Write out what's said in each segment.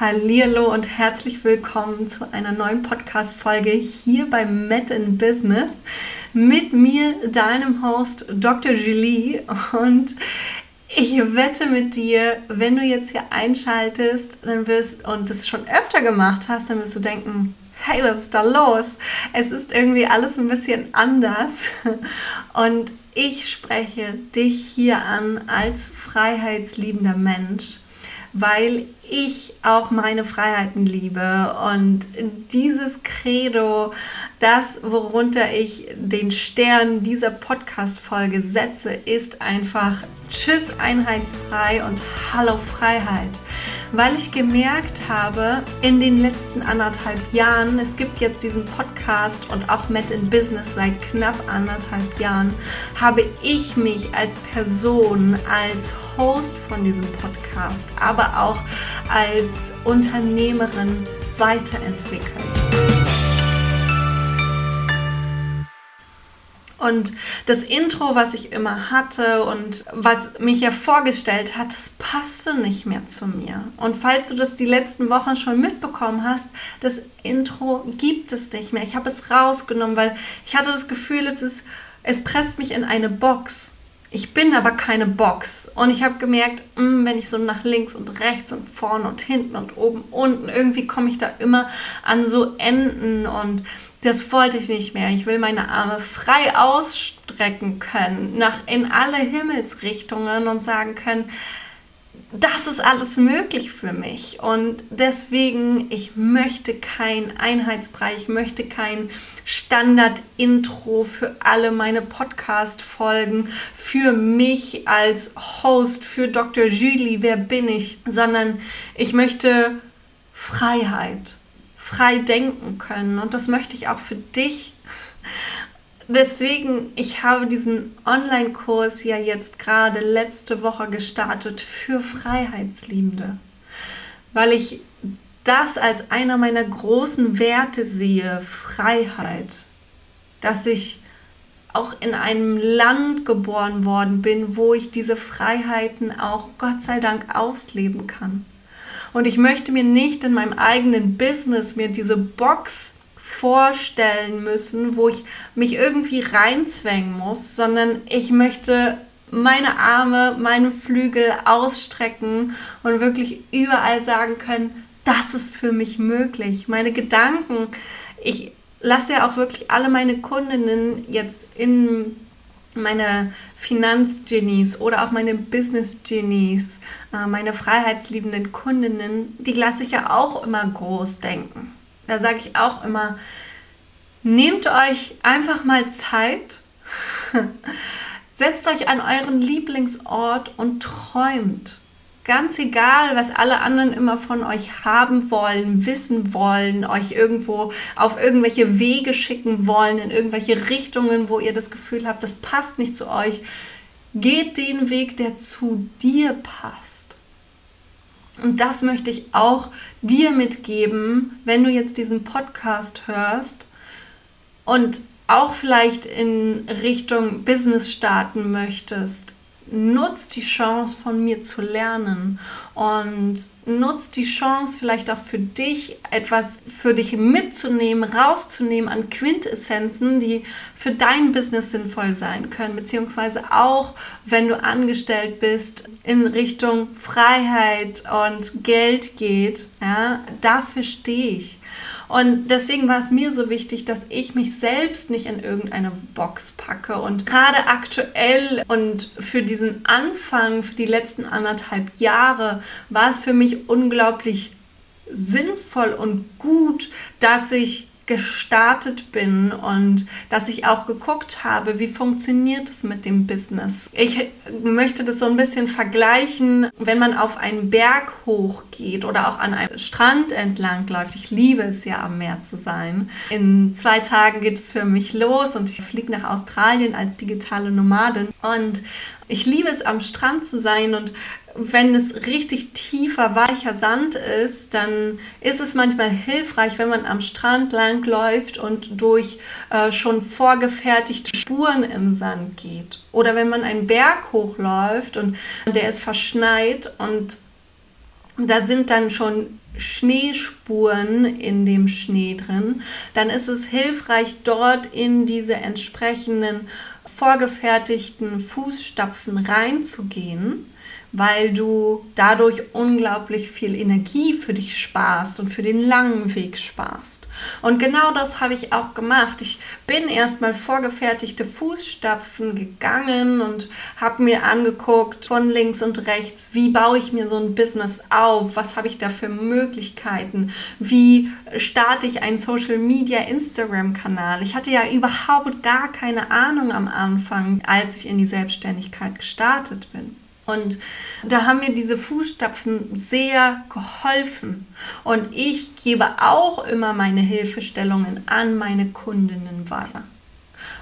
Hallihallo und herzlich willkommen zu einer neuen Podcast-Folge hier bei Met in Business mit mir, deinem Host Dr. Julie. Und ich wette mit dir, wenn du jetzt hier einschaltest dann wirst, und das schon öfter gemacht hast, dann wirst du denken, hey, was ist da los? Es ist irgendwie alles ein bisschen anders. Und ich spreche dich hier an als freiheitsliebender Mensch weil ich auch meine Freiheiten liebe. Und dieses Credo, das, worunter ich den Stern dieser Podcast-Folge setze, ist einfach Tschüss einheitsfrei und Hallo Freiheit weil ich gemerkt habe, in den letzten anderthalb Jahren, es gibt jetzt diesen Podcast und auch Met in Business seit knapp anderthalb Jahren, habe ich mich als Person, als Host von diesem Podcast, aber auch als Unternehmerin weiterentwickelt. Und das Intro, was ich immer hatte und was mich ja vorgestellt hat, das passte nicht mehr zu mir. Und falls du das die letzten Wochen schon mitbekommen hast, das Intro gibt es nicht mehr. Ich habe es rausgenommen, weil ich hatte das Gefühl, es ist, es presst mich in eine Box. Ich bin aber keine Box. Und ich habe gemerkt, mh, hm, wenn ich so nach links und rechts und vorne und hinten und oben, unten, irgendwie komme ich da immer an so Enden und das wollte ich nicht mehr. Ich will meine Arme frei ausstrecken können, nach in alle Himmelsrichtungen und sagen können, das ist alles möglich für mich. Und deswegen, ich möchte kein Einheitsbrei, ich möchte kein Standard-Intro für alle meine Podcast-Folgen, für mich als Host, für Dr. Julie, wer bin ich, sondern ich möchte Freiheit frei denken können. Und das möchte ich auch für dich. Deswegen, ich habe diesen Online-Kurs ja jetzt gerade letzte Woche gestartet für Freiheitsliebende, weil ich das als einer meiner großen Werte sehe, Freiheit, dass ich auch in einem Land geboren worden bin, wo ich diese Freiheiten auch Gott sei Dank ausleben kann. Und ich möchte mir nicht in meinem eigenen Business mir diese Box vorstellen müssen, wo ich mich irgendwie reinzwängen muss, sondern ich möchte meine Arme, meine Flügel ausstrecken und wirklich überall sagen können, das ist für mich möglich. Meine Gedanken, ich lasse ja auch wirklich alle meine Kundinnen jetzt in meine Finanzgenies oder auch meine Business-Genies, äh, meine freiheitsliebenden Kundinnen, die lasse ich ja auch immer groß denken. Da sage ich auch immer, nehmt euch einfach mal Zeit, setzt euch an euren Lieblingsort und träumt. Ganz egal, was alle anderen immer von euch haben wollen, wissen wollen, euch irgendwo auf irgendwelche Wege schicken wollen, in irgendwelche Richtungen, wo ihr das Gefühl habt, das passt nicht zu euch. Geht den Weg, der zu dir passt. Und das möchte ich auch dir mitgeben, wenn du jetzt diesen Podcast hörst und auch vielleicht in Richtung Business starten möchtest nutzt die Chance von mir zu lernen und nutzt die Chance vielleicht auch für dich etwas für dich mitzunehmen, rauszunehmen an Quintessenzen, die für dein Business sinnvoll sein können, beziehungsweise auch wenn du angestellt bist in Richtung Freiheit und Geld geht, ja, dafür stehe ich. Und deswegen war es mir so wichtig, dass ich mich selbst nicht in irgendeine Box packe. Und gerade aktuell und für diesen Anfang, für die letzten anderthalb Jahre, war es für mich unglaublich sinnvoll und gut, dass ich gestartet bin und dass ich auch geguckt habe, wie funktioniert es mit dem Business. Ich möchte das so ein bisschen vergleichen, wenn man auf einen Berg hochgeht oder auch an einem Strand entlang läuft. Ich liebe es ja am Meer zu sein. In zwei Tagen geht es für mich los und ich fliege nach Australien als digitale Nomadin und ich liebe es am Strand zu sein und wenn es richtig tiefer, weicher Sand ist, dann ist es manchmal hilfreich, wenn man am Strand lang läuft und durch äh, schon vorgefertigte Spuren im Sand geht. Oder wenn man einen Berg hochläuft und der ist verschneit und da sind dann schon Schneespuren in dem Schnee drin, dann ist es hilfreich, dort in diese entsprechenden vorgefertigten Fußstapfen reinzugehen weil du dadurch unglaublich viel Energie für dich sparst und für den langen Weg sparst. Und genau das habe ich auch gemacht. Ich bin erstmal vorgefertigte Fußstapfen gegangen und habe mir angeguckt von links und rechts, wie baue ich mir so ein Business auf, was habe ich da für Möglichkeiten, wie starte ich einen Social Media Instagram Kanal. Ich hatte ja überhaupt gar keine Ahnung am Anfang, als ich in die Selbstständigkeit gestartet bin. Und da haben mir diese Fußstapfen sehr geholfen. Und ich gebe auch immer meine Hilfestellungen an meine Kundinnen weiter.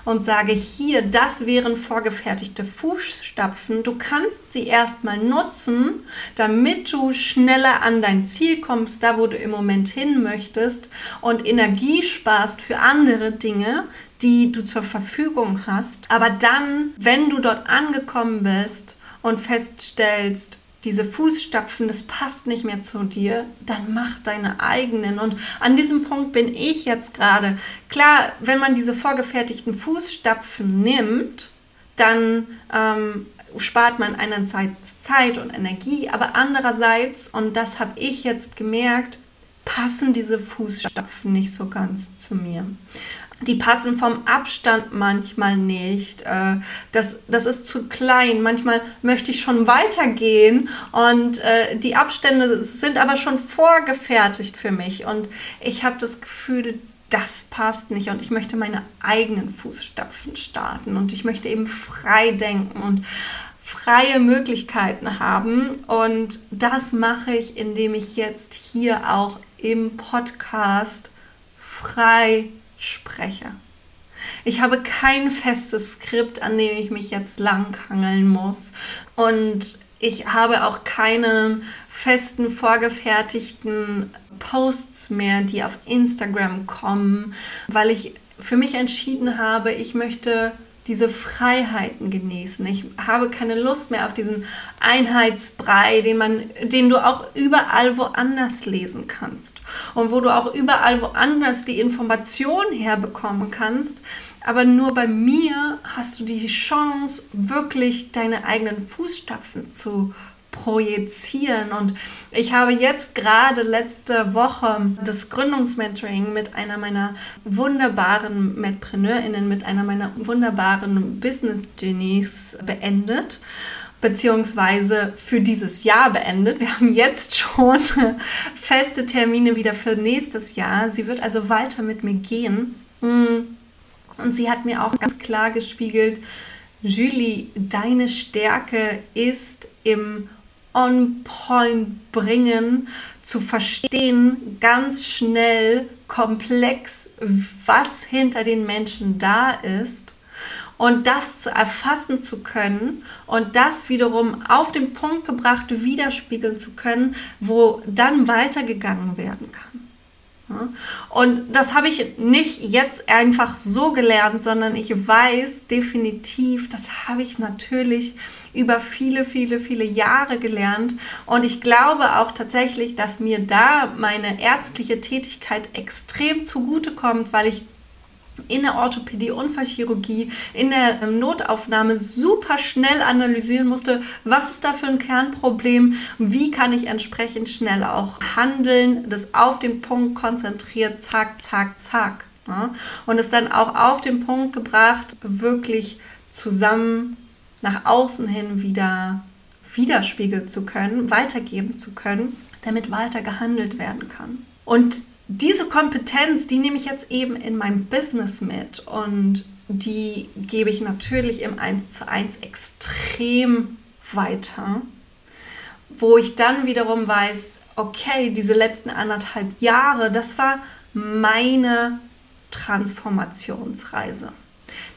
Und sage hier, das wären vorgefertigte Fußstapfen. Du kannst sie erstmal nutzen, damit du schneller an dein Ziel kommst, da wo du im Moment hin möchtest und Energie sparst für andere Dinge, die du zur Verfügung hast. Aber dann, wenn du dort angekommen bist, und feststellst, diese Fußstapfen, das passt nicht mehr zu dir, dann mach deine eigenen. Und an diesem Punkt bin ich jetzt gerade. Klar, wenn man diese vorgefertigten Fußstapfen nimmt, dann ähm, spart man einerseits Zeit und Energie, aber andererseits, und das habe ich jetzt gemerkt, passen diese Fußstapfen nicht so ganz zu mir die passen vom Abstand manchmal nicht. Äh, das, das ist zu klein. Manchmal möchte ich schon weitergehen und äh, die Abstände sind aber schon vorgefertigt für mich. Und ich habe das Gefühl, das passt nicht und ich möchte meine eigenen Fußstapfen starten und ich möchte eben frei denken und freie Möglichkeiten haben. Und das mache ich, indem ich jetzt hier auch im Podcast frei spreche. Ich habe kein festes Skript, an dem ich mich jetzt langhangeln muss. Und ich habe auch keine festen, vorgefertigten Posts mehr, die auf Instagram kommen, weil ich für mich entschieden habe, ich möchte diese Freiheiten genießen. Ich habe keine Lust mehr auf diesen Einheitsbrei, den man, den du auch überall woanders lesen kannst und wo du auch überall woanders die Information herbekommen kannst. Aber nur bei mir hast du die Chance, wirklich deine eigenen Fußstapfen zu projizieren. Und ich habe jetzt gerade letzte Woche das Gründungsmentoring mit einer meiner wunderbaren Medpreneurinnen, mit einer meiner wunderbaren Business Genies beendet beziehungsweise für dieses Jahr beendet. Wir haben jetzt schon feste Termine wieder für nächstes Jahr. Sie wird also weiter mit mir gehen. Und sie hat mir auch ganz klar gespiegelt, Julie, deine Stärke ist im on point bringen, zu verstehen, ganz schnell, komplex, was hinter den Menschen da ist und das zu erfassen zu können und das wiederum auf den Punkt gebracht widerspiegeln zu können, wo dann weitergegangen werden kann. Und das habe ich nicht jetzt einfach so gelernt, sondern ich weiß definitiv, das habe ich natürlich über viele, viele, viele Jahre gelernt. Und ich glaube auch tatsächlich, dass mir da meine ärztliche Tätigkeit extrem zugutekommt, weil ich in der Orthopädie, Unfallchirurgie, in der ähm, Notaufnahme super schnell analysieren musste, was ist da für ein Kernproblem, wie kann ich entsprechend schnell auch handeln, das auf den Punkt konzentriert, zack, zack, zack. Ja? Und es dann auch auf den Punkt gebracht, wirklich zusammen nach außen hin wieder widerspiegeln zu können, weitergeben zu können, damit weiter gehandelt werden kann. Und diese Kompetenz, die nehme ich jetzt eben in mein Business mit und die gebe ich natürlich im 1 zu 1 extrem weiter, wo ich dann wiederum weiß, okay, diese letzten anderthalb Jahre, das war meine Transformationsreise.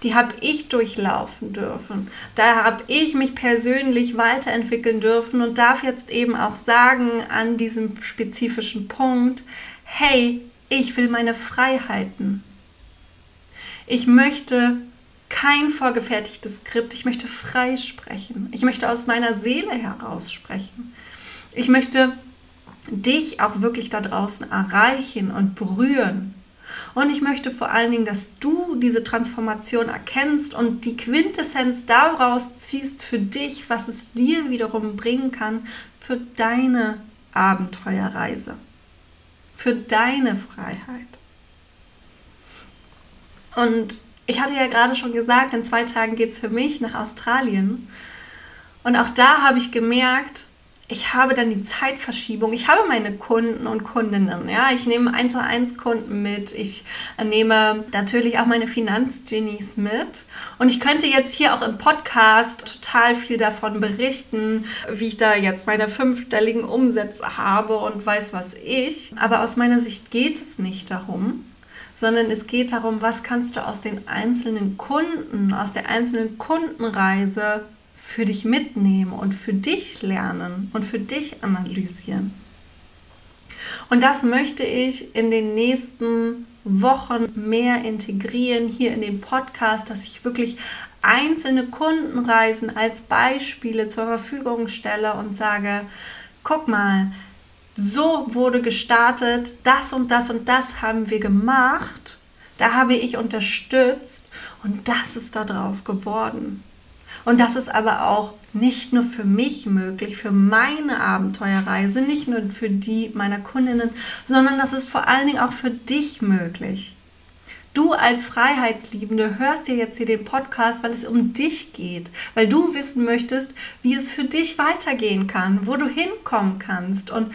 Die habe ich durchlaufen dürfen. Da habe ich mich persönlich weiterentwickeln dürfen und darf jetzt eben auch sagen an diesem spezifischen Punkt, hey, ich will meine Freiheiten. Ich möchte kein vorgefertigtes Skript, ich möchte frei sprechen. Ich möchte aus meiner Seele heraus sprechen. Ich möchte dich auch wirklich da draußen erreichen und berühren. Und ich möchte vor allen Dingen, dass du diese Transformation erkennst und die Quintessenz daraus ziehst für dich, was es dir wiederum bringen kann für deine Abenteuerreise, für deine Freiheit. Und ich hatte ja gerade schon gesagt, in zwei Tagen geht es für mich nach Australien. Und auch da habe ich gemerkt, ich habe dann die Zeitverschiebung. Ich habe meine Kunden und Kundinnen. Ja, ich nehme eins zu eins Kunden mit. Ich nehme natürlich auch meine Finanzgenies mit. Und ich könnte jetzt hier auch im Podcast total viel davon berichten, wie ich da jetzt meine fünfstelligen Umsätze habe und weiß was ich. Aber aus meiner Sicht geht es nicht darum, sondern es geht darum, was kannst du aus den einzelnen Kunden, aus der einzelnen Kundenreise für dich mitnehmen und für dich lernen und für dich analysieren. Und das möchte ich in den nächsten Wochen mehr integrieren hier in den Podcast, dass ich wirklich einzelne Kundenreisen als Beispiele zur Verfügung stelle und sage, guck mal, so wurde gestartet, das und das und das haben wir gemacht, da habe ich unterstützt und das ist daraus geworden. Und das ist aber auch nicht nur für mich möglich, für meine Abenteuerreise, nicht nur für die meiner Kundinnen, sondern das ist vor allen Dingen auch für dich möglich. Du als Freiheitsliebende hörst dir jetzt hier den Podcast, weil es um dich geht, weil du wissen möchtest, wie es für dich weitergehen kann, wo du hinkommen kannst. Und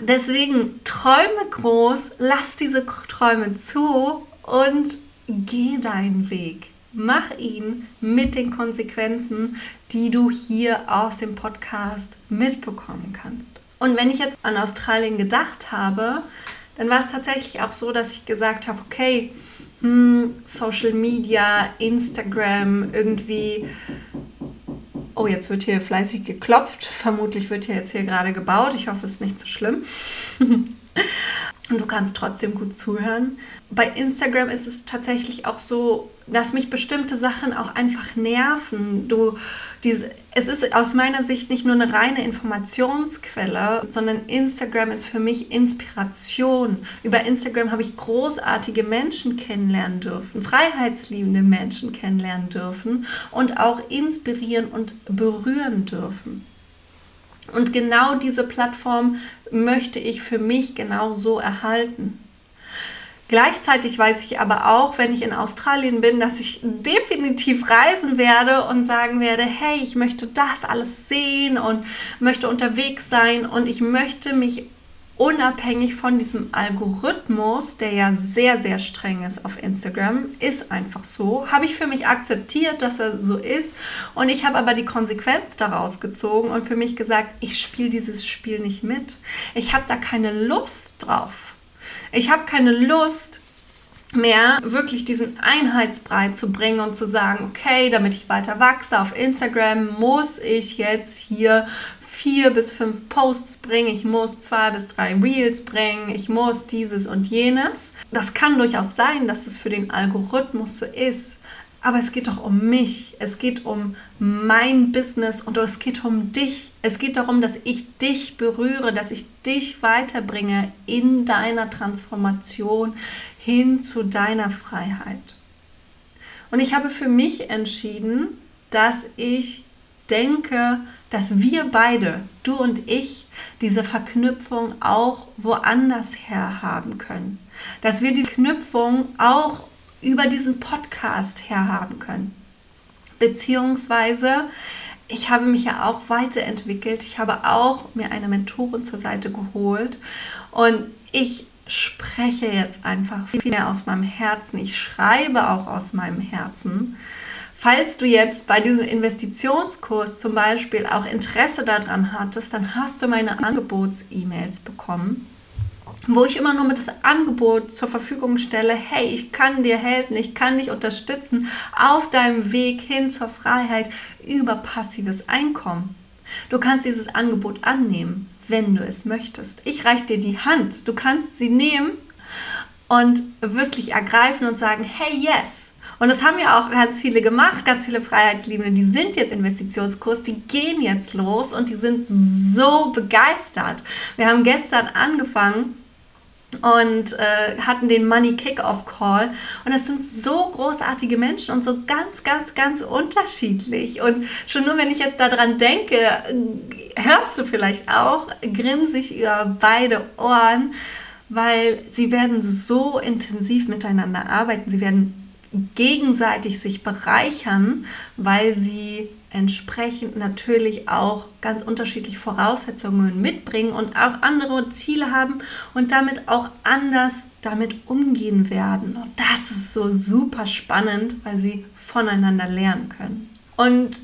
deswegen träume groß, lass diese Träume zu und geh deinen Weg mach ihn mit den Konsequenzen, die du hier aus dem Podcast mitbekommen kannst. Und wenn ich jetzt an Australien gedacht habe, dann war es tatsächlich auch so, dass ich gesagt habe, okay, hm, Social Media, Instagram, irgendwie, oh, jetzt wird hier fleißig geklopft, vermutlich wird hier jetzt hier gerade gebaut, ich hoffe, es ist nicht so schlimm. Und du kannst trotzdem gut zuhören. Bei Instagram ist es tatsächlich auch so, dass mich bestimmte Sachen auch einfach nerven. Du, diese, es ist aus meiner Sicht nicht nur eine reine Informationsquelle, sondern Instagram ist für mich Inspiration. Über Instagram habe ich großartige Menschen kennenlernen dürfen, freiheitsliebende Menschen kennenlernen dürfen und auch inspirieren und berühren dürfen. Und genau diese Plattform möchte ich für mich genau so erhalten. Gleichzeitig weiß ich aber auch, wenn ich in Australien bin, dass ich definitiv reisen werde und sagen werde, hey, ich möchte das alles sehen und möchte unterwegs sein und ich möchte mich unabhängig von diesem Algorithmus, der ja sehr, sehr streng ist auf Instagram, ist einfach so, habe ich für mich akzeptiert, dass er so ist und ich habe aber die Konsequenz daraus gezogen und für mich gesagt, ich spiele dieses Spiel nicht mit. Ich habe da keine Lust drauf. Ich habe keine Lust mehr wirklich diesen Einheitsbrei zu bringen und zu sagen, okay, damit ich weiter wachse auf Instagram, muss ich jetzt hier vier bis fünf Posts bringen, ich muss zwei bis drei Reels bringen, ich muss dieses und jenes. Das kann durchaus sein, dass es für den Algorithmus so ist. Aber es geht doch um mich. Es geht um mein Business und es geht um dich. Es geht darum, dass ich dich berühre, dass ich dich weiterbringe in deiner Transformation hin zu deiner Freiheit. Und ich habe für mich entschieden, dass ich denke, dass wir beide, du und ich, diese Verknüpfung auch woanders her haben können. Dass wir diese Knüpfung auch über diesen Podcast herhaben können. Beziehungsweise, ich habe mich ja auch weiterentwickelt. Ich habe auch mir eine Mentorin zur Seite geholt und ich spreche jetzt einfach viel mehr aus meinem Herzen. Ich schreibe auch aus meinem Herzen. Falls du jetzt bei diesem Investitionskurs zum Beispiel auch Interesse daran hattest, dann hast du meine Angebots-E-Mails bekommen wo ich immer nur mit das Angebot zur Verfügung stelle, hey, ich kann dir helfen, ich kann dich unterstützen auf deinem Weg hin zur Freiheit über passives Einkommen. Du kannst dieses Angebot annehmen, wenn du es möchtest. Ich reiche dir die Hand, du kannst sie nehmen und wirklich ergreifen und sagen, hey, yes. Und das haben ja auch ganz viele gemacht, ganz viele Freiheitsliebende, die sind jetzt Investitionskurs, die gehen jetzt los und die sind so begeistert. Wir haben gestern angefangen und äh, hatten den Money Kickoff Call und das sind so großartige Menschen und so ganz, ganz, ganz unterschiedlich und schon nur wenn ich jetzt daran denke, hörst du vielleicht auch, grinse ich über beide Ohren, weil sie werden so intensiv miteinander arbeiten, sie werden gegenseitig sich bereichern, weil sie entsprechend natürlich auch ganz unterschiedliche Voraussetzungen mitbringen und auch andere Ziele haben und damit auch anders damit umgehen werden. Und das ist so super spannend, weil sie voneinander lernen können. Und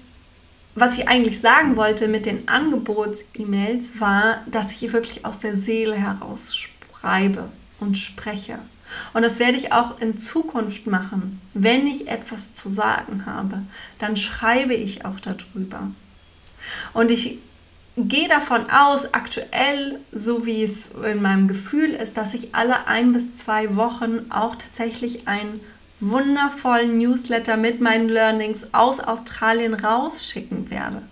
was ich eigentlich sagen wollte mit den Angebots-E-Mails war, dass ich wirklich aus der Seele heraus schreibe und spreche. Und das werde ich auch in Zukunft machen. Wenn ich etwas zu sagen habe, dann schreibe ich auch darüber. Und ich gehe davon aus, aktuell, so wie es in meinem Gefühl ist, dass ich alle ein bis zwei Wochen auch tatsächlich einen wundervollen Newsletter mit meinen Learnings aus Australien rausschicken werde.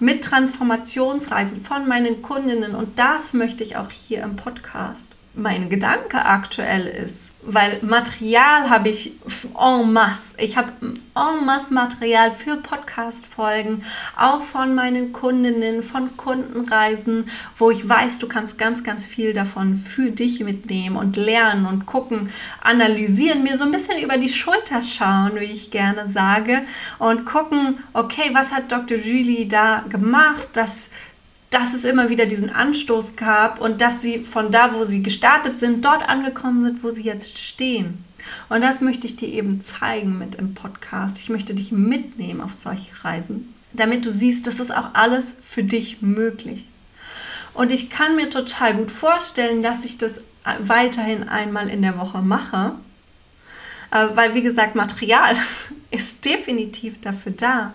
Mit Transformationsreisen von meinen Kundinnen. Und das möchte ich auch hier im Podcast mein Gedanke aktuell ist, weil Material habe ich en masse. Ich habe en masse Material für Podcast-Folgen, auch von meinen Kundinnen, von Kundenreisen, wo ich weiß, du kannst ganz, ganz viel davon für dich mitnehmen und lernen und gucken, analysieren, mir so ein bisschen über die Schulter schauen, wie ich gerne sage, und gucken, okay, was hat Dr. Julie da gemacht, dass dass es immer wieder diesen Anstoß gab und dass sie von da, wo sie gestartet sind, dort angekommen sind, wo sie jetzt stehen. Und das möchte ich dir eben zeigen mit im Podcast. Ich möchte dich mitnehmen auf solche Reisen, damit du siehst, das ist auch alles für dich möglich. Und ich kann mir total gut vorstellen, dass ich das weiterhin einmal in der Woche mache, äh, weil wie gesagt, Material ist definitiv dafür da.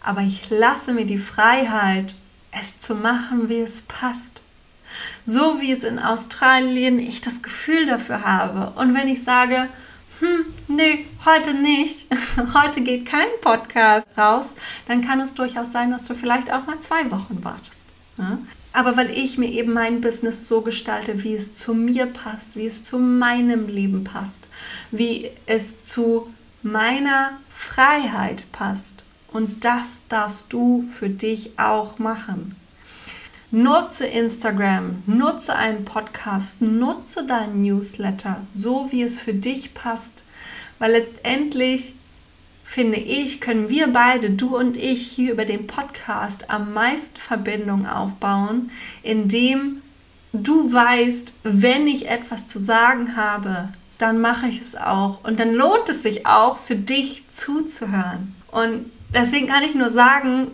Aber ich lasse mir die Freiheit, es zu machen, wie es passt. So wie es in Australien ich das Gefühl dafür habe. Und wenn ich sage, hm, nee, heute nicht, heute geht kein Podcast raus, dann kann es durchaus sein, dass du vielleicht auch mal zwei Wochen wartest. Ja? Aber weil ich mir eben mein Business so gestalte, wie es zu mir passt, wie es zu meinem Leben passt, wie es zu meiner Freiheit passt, und das darfst du für dich auch machen. Nutze Instagram, nutze einen Podcast, nutze deinen Newsletter, so wie es für dich passt. Weil letztendlich, finde ich, können wir beide, du und ich, hier über den Podcast am meisten Verbindung aufbauen, indem du weißt, wenn ich etwas zu sagen habe, dann mache ich es auch. Und dann lohnt es sich auch, für dich zuzuhören. Und Deswegen kann ich nur sagen,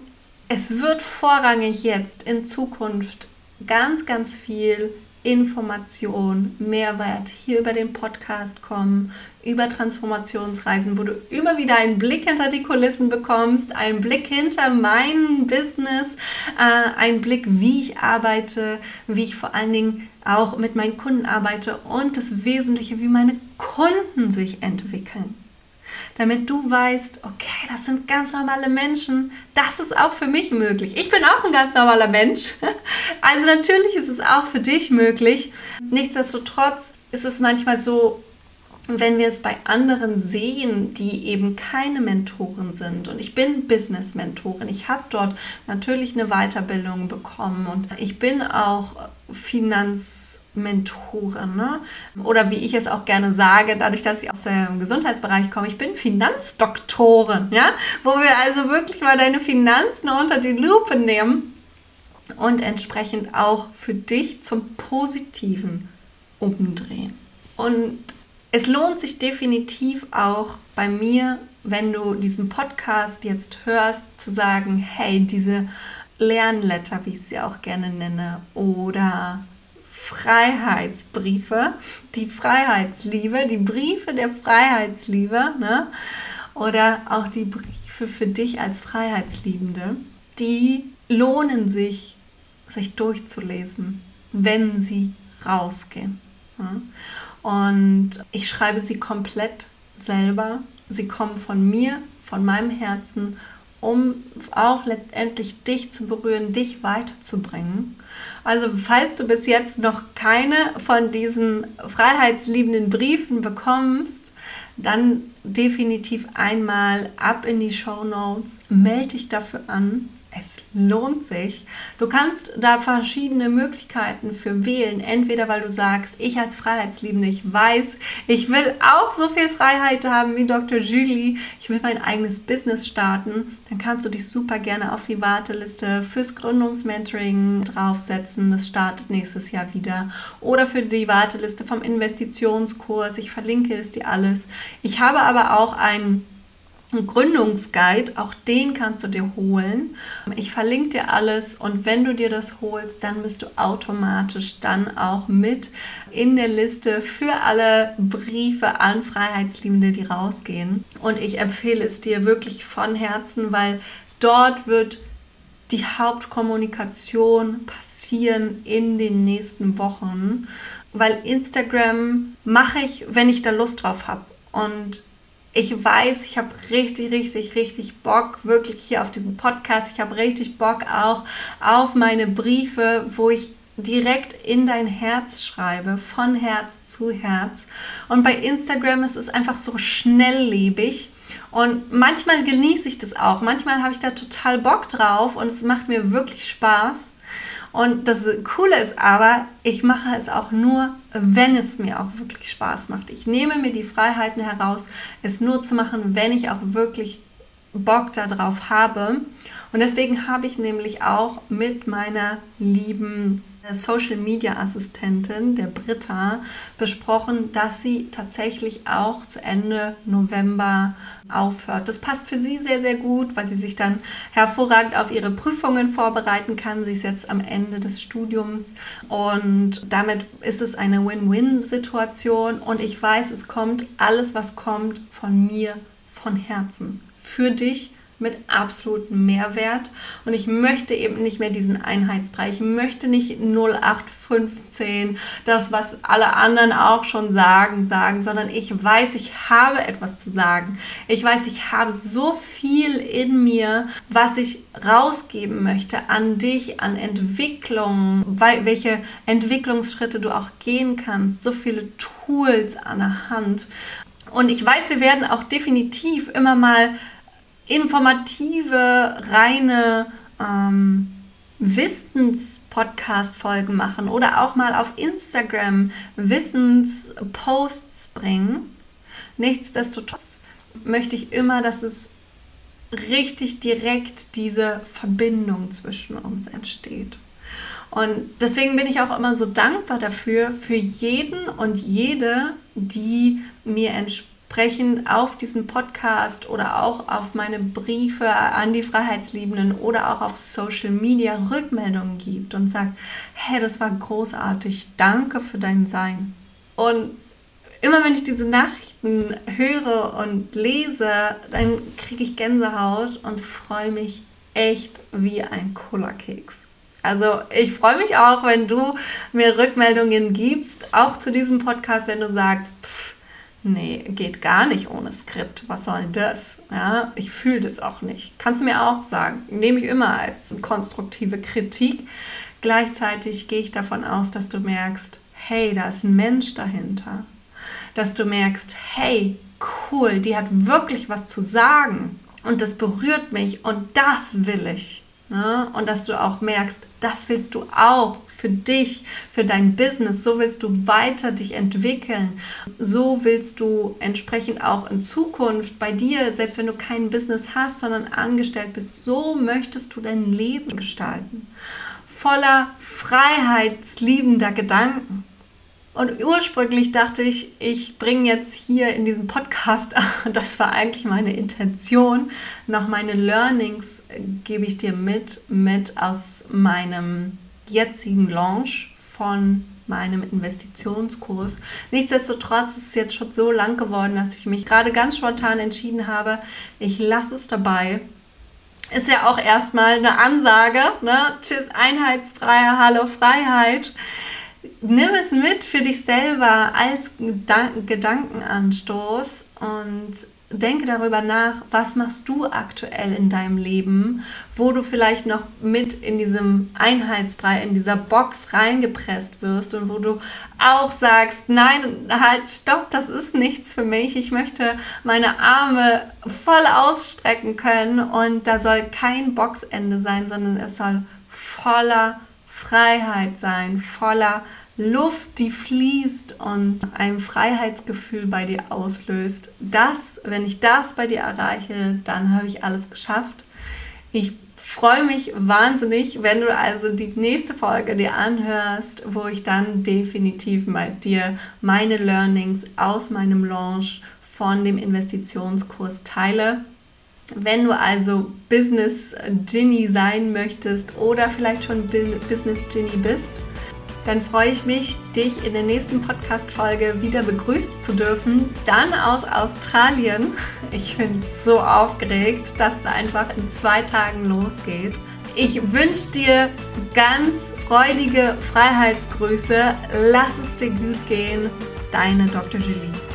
es wird vorrangig jetzt in Zukunft ganz, ganz viel Information, Mehrwert hier über den Podcast kommen, über Transformationsreisen, wo du immer wieder einen Blick hinter die Kulissen bekommst, einen Blick hinter mein Business, äh, einen Blick, wie ich arbeite, wie ich vor allen Dingen auch mit meinen Kunden arbeite und das Wesentliche, wie meine Kunden sich entwickeln damit du weißt, okay, das sind ganz normale Menschen, das ist auch für mich möglich. Ich bin auch ein ganz normaler Mensch. Also natürlich ist es auch für dich möglich. Nichtsdestotrotz ist es manchmal so, wenn wir es bei anderen sehen, die eben keine Mentoren sind, und ich bin Business-Mentorin, ich habe dort natürlich eine Weiterbildung bekommen und ich bin auch Finanzmentorin, ne? oder wie ich es auch gerne sage, dadurch, dass ich aus dem Gesundheitsbereich komme, ich bin Finanzdoktorin, ja? wo wir also wirklich mal deine Finanzen unter die Lupe nehmen und entsprechend auch für dich zum Positiven umdrehen. Und es lohnt sich definitiv auch bei mir, wenn du diesen Podcast jetzt hörst, zu sagen, hey, diese Lernletter, wie ich sie auch gerne nenne, oder Freiheitsbriefe, die Freiheitsliebe, die Briefe der Freiheitsliebe, ne? oder auch die Briefe für dich als Freiheitsliebende, die lohnen sich, sich durchzulesen, wenn sie rausgehen. Ne? Und ich schreibe sie komplett selber. Sie kommen von mir, von meinem Herzen, um auch letztendlich dich zu berühren, dich weiterzubringen. Also falls du bis jetzt noch keine von diesen freiheitsliebenden Briefen bekommst, dann definitiv einmal ab in die Show Notes, melde dich dafür an es lohnt sich. Du kannst da verschiedene Möglichkeiten für wählen. Entweder weil du sagst, ich als Freiheitsliebende, ich weiß, ich will auch so viel Freiheit haben wie Dr. Julie, ich will mein eigenes Business starten, dann kannst du dich super gerne auf die Warteliste fürs Gründungsmentoring draufsetzen. Das startet nächstes Jahr wieder. Oder für die Warteliste vom Investitionskurs. Ich verlinke es dir alles. Ich habe aber auch Gründungsguide, auch den kannst du dir holen. Ich verlinke dir alles und wenn du dir das holst, dann bist du automatisch dann auch mit in der Liste für alle Briefe an Freiheitsliebende, die rausgehen. Und ich empfehle es dir wirklich von Herzen, weil dort wird die Hauptkommunikation passieren in den nächsten Wochen, weil Instagram mache ich, wenn ich da Lust drauf habe. Und ich weiß, ich habe richtig, richtig, richtig Bock wirklich hier auf diesen Podcast. Ich habe richtig Bock auch auf meine Briefe, wo ich direkt in dein Herz schreibe, von Herz zu Herz. Und bei Instagram ist es einfach so schnelllebig. Und manchmal genieße ich das auch. Manchmal habe ich da total Bock drauf und es macht mir wirklich Spaß. Und das Coole ist aber, ich mache es auch nur, wenn es mir auch wirklich Spaß macht. Ich nehme mir die Freiheiten heraus, es nur zu machen, wenn ich auch wirklich Bock darauf habe. Und deswegen habe ich nämlich auch mit meiner lieben Social Media Assistentin, der Britta, besprochen, dass sie tatsächlich auch zu Ende November aufhört. Das passt für sie sehr, sehr gut, weil sie sich dann hervorragend auf ihre Prüfungen vorbereiten kann. Sie ist jetzt am Ende des Studiums und damit ist es eine Win-Win-Situation und ich weiß, es kommt alles, was kommt, von mir, von Herzen. Für dich mit absolutem Mehrwert. Und ich möchte eben nicht mehr diesen Einheitsbrei. Ich möchte nicht 0815, das, was alle anderen auch schon sagen, sagen, sondern ich weiß, ich habe etwas zu sagen. Ich weiß, ich habe so viel in mir, was ich rausgeben möchte an dich, an Entwicklung, welche Entwicklungsschritte du auch gehen kannst. So viele Tools an der Hand. Und ich weiß, wir werden auch definitiv immer mal informative, reine ähm, Wissens-Podcast-Folgen machen oder auch mal auf Instagram Wissens-Posts bringen. Nichtsdestotrotz möchte ich immer, dass es richtig direkt diese Verbindung zwischen uns entsteht. Und deswegen bin ich auch immer so dankbar dafür, für jeden und jede, die mir entspricht entsprechend auf diesen Podcast oder auch auf meine Briefe an die Freiheitsliebenden oder auch auf Social Media Rückmeldungen gibt und sagt, hey, das war großartig, danke für dein Sein. Und immer wenn ich diese Nachrichten höre und lese, dann kriege ich Gänsehaut und freue mich echt wie ein Cola-Keks. Also ich freue mich auch, wenn du mir Rückmeldungen gibst, auch zu diesem Podcast, wenn du sagst, pff, nee, geht gar nicht ohne Skript. Was soll denn das? Ja, ich fühle das auch nicht. Kannst du mir auch sagen. Nehme ich immer als konstruktive Kritik. Gleichzeitig gehe ich davon aus, dass du merkst, hey, da ist ein Mensch dahinter. Dass du merkst, hey, cool, die hat wirklich was zu sagen. Und das berührt mich und das will ich. Ne? Und dass du auch merkst, das willst du auch für dich, für dein Business. So willst du weiter dich entwickeln. So willst du entsprechend auch in Zukunft bei dir, selbst wenn du kein Business hast, sondern angestellt bist, so möchtest du dein Leben gestalten. Voller freiheitsliebender Gedanken. Und ursprünglich dachte ich, ich bringe jetzt hier in diesem Podcast, das war eigentlich meine Intention, noch meine Learnings gebe ich dir mit, mit aus meinem jetzigen Launch von meinem Investitionskurs. Nichtsdestotrotz ist es jetzt schon so lang geworden, dass ich mich gerade ganz spontan entschieden habe, ich lasse es dabei. Ist ja auch erstmal eine Ansage, ne? Tschüss, einheitsfreie, hallo Freiheit nimm es mit für dich selber als Gedankenanstoß und denke darüber nach, was machst du aktuell in deinem Leben, wo du vielleicht noch mit in diesem Einheitsbrei, in dieser Box reingepresst wirst und wo du auch sagst, nein, halt, stopp, das ist nichts für mich. Ich möchte meine Arme voll ausstrecken können und da soll kein Boxende sein, sondern es soll voller Freiheit sein, voller Luft, die fließt und ein Freiheitsgefühl bei dir auslöst. Das, wenn ich das bei dir erreiche, dann habe ich alles geschafft. Ich freue mich wahnsinnig, wenn du also die nächste Folge dir anhörst, wo ich dann definitiv mit dir meine Learnings aus meinem Launch von dem Investitionskurs teile. Wenn du also Business Ginny sein möchtest oder vielleicht schon Business Ginny bist, dann freue ich mich, dich in der nächsten Podcast-Folge wieder begrüßen zu dürfen. Dann aus Australien. Ich bin so aufgeregt, dass es einfach in zwei Tagen losgeht. Ich wünsche dir ganz freudige Freiheitsgrüße. Lass es dir gut gehen. Deine Dr. Julie.